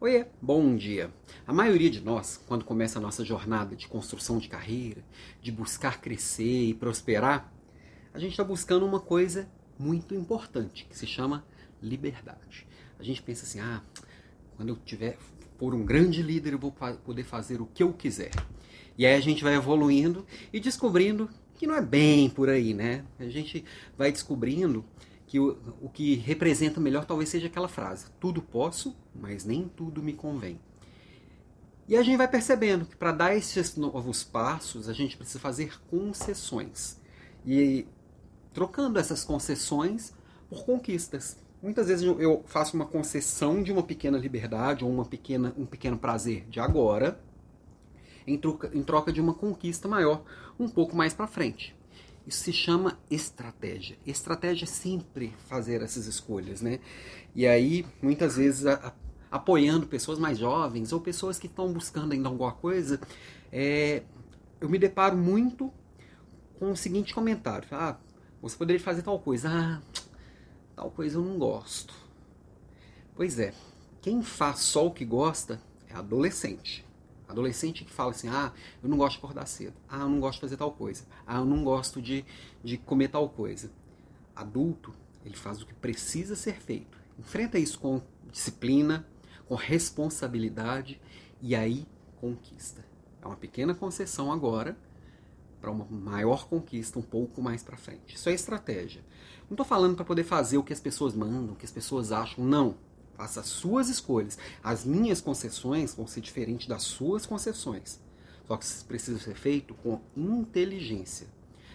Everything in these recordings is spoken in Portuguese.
Oiê, bom dia. A maioria de nós, quando começa a nossa jornada de construção de carreira, de buscar crescer e prosperar, a gente está buscando uma coisa muito importante, que se chama liberdade. A gente pensa assim, ah, quando eu tiver for um grande líder, eu vou poder fazer o que eu quiser. E aí a gente vai evoluindo e descobrindo que não é bem por aí, né? A gente vai descobrindo que o, o que representa melhor talvez seja aquela frase: tudo posso, mas nem tudo me convém. E a gente vai percebendo que para dar esses novos passos, a gente precisa fazer concessões. E trocando essas concessões por conquistas. Muitas vezes eu faço uma concessão de uma pequena liberdade ou uma pequena, um pequeno prazer de agora, em troca, em troca de uma conquista maior um pouco mais para frente. Isso se chama estratégia. Estratégia é sempre fazer essas escolhas, né? E aí, muitas vezes, a, a, apoiando pessoas mais jovens ou pessoas que estão buscando ainda alguma coisa, é, eu me deparo muito com o seguinte comentário: Ah, você poderia fazer tal coisa. Ah, tal coisa eu não gosto. Pois é, quem faz só o que gosta é adolescente. Adolescente que fala assim: ah, eu não gosto de acordar cedo. Ah, eu não gosto de fazer tal coisa. Ah, eu não gosto de, de comer tal coisa. Adulto, ele faz o que precisa ser feito. Enfrenta isso com disciplina, com responsabilidade e aí conquista. É uma pequena concessão agora para uma maior conquista um pouco mais para frente. Isso é estratégia. Não estou falando para poder fazer o que as pessoas mandam, o que as pessoas acham. Não. Faça as suas escolhas. As minhas concessões vão ser diferentes das suas concessões. Só que isso precisa ser feito com inteligência.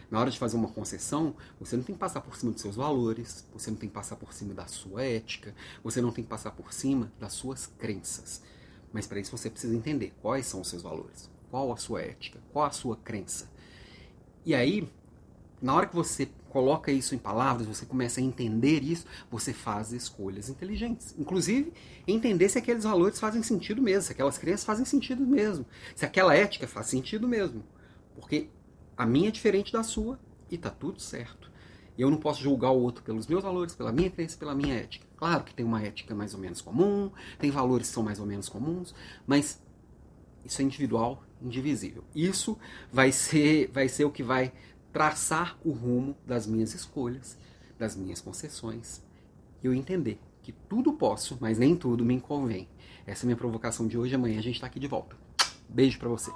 Na hora de fazer uma concessão, você não tem que passar por cima dos seus valores, você não tem que passar por cima da sua ética, você não tem que passar por cima das suas crenças. Mas para isso você precisa entender quais são os seus valores, qual a sua ética, qual a sua crença. E aí, na hora que você coloca isso em palavras, você começa a entender isso, você faz escolhas inteligentes. Inclusive, entender se aqueles valores fazem sentido mesmo, se aquelas crenças fazem sentido mesmo, se aquela ética faz sentido mesmo. Porque a minha é diferente da sua e tá tudo certo. Eu não posso julgar o outro pelos meus valores, pela minha crença, pela minha ética. Claro que tem uma ética mais ou menos comum, tem valores que são mais ou menos comuns, mas isso é individual, indivisível. Isso vai ser, vai ser o que vai traçar o rumo das minhas escolhas, das minhas concessões, e eu entender que tudo posso, mas nem tudo me convém. Essa é a minha provocação de hoje. Amanhã a gente está aqui de volta. Beijo para você.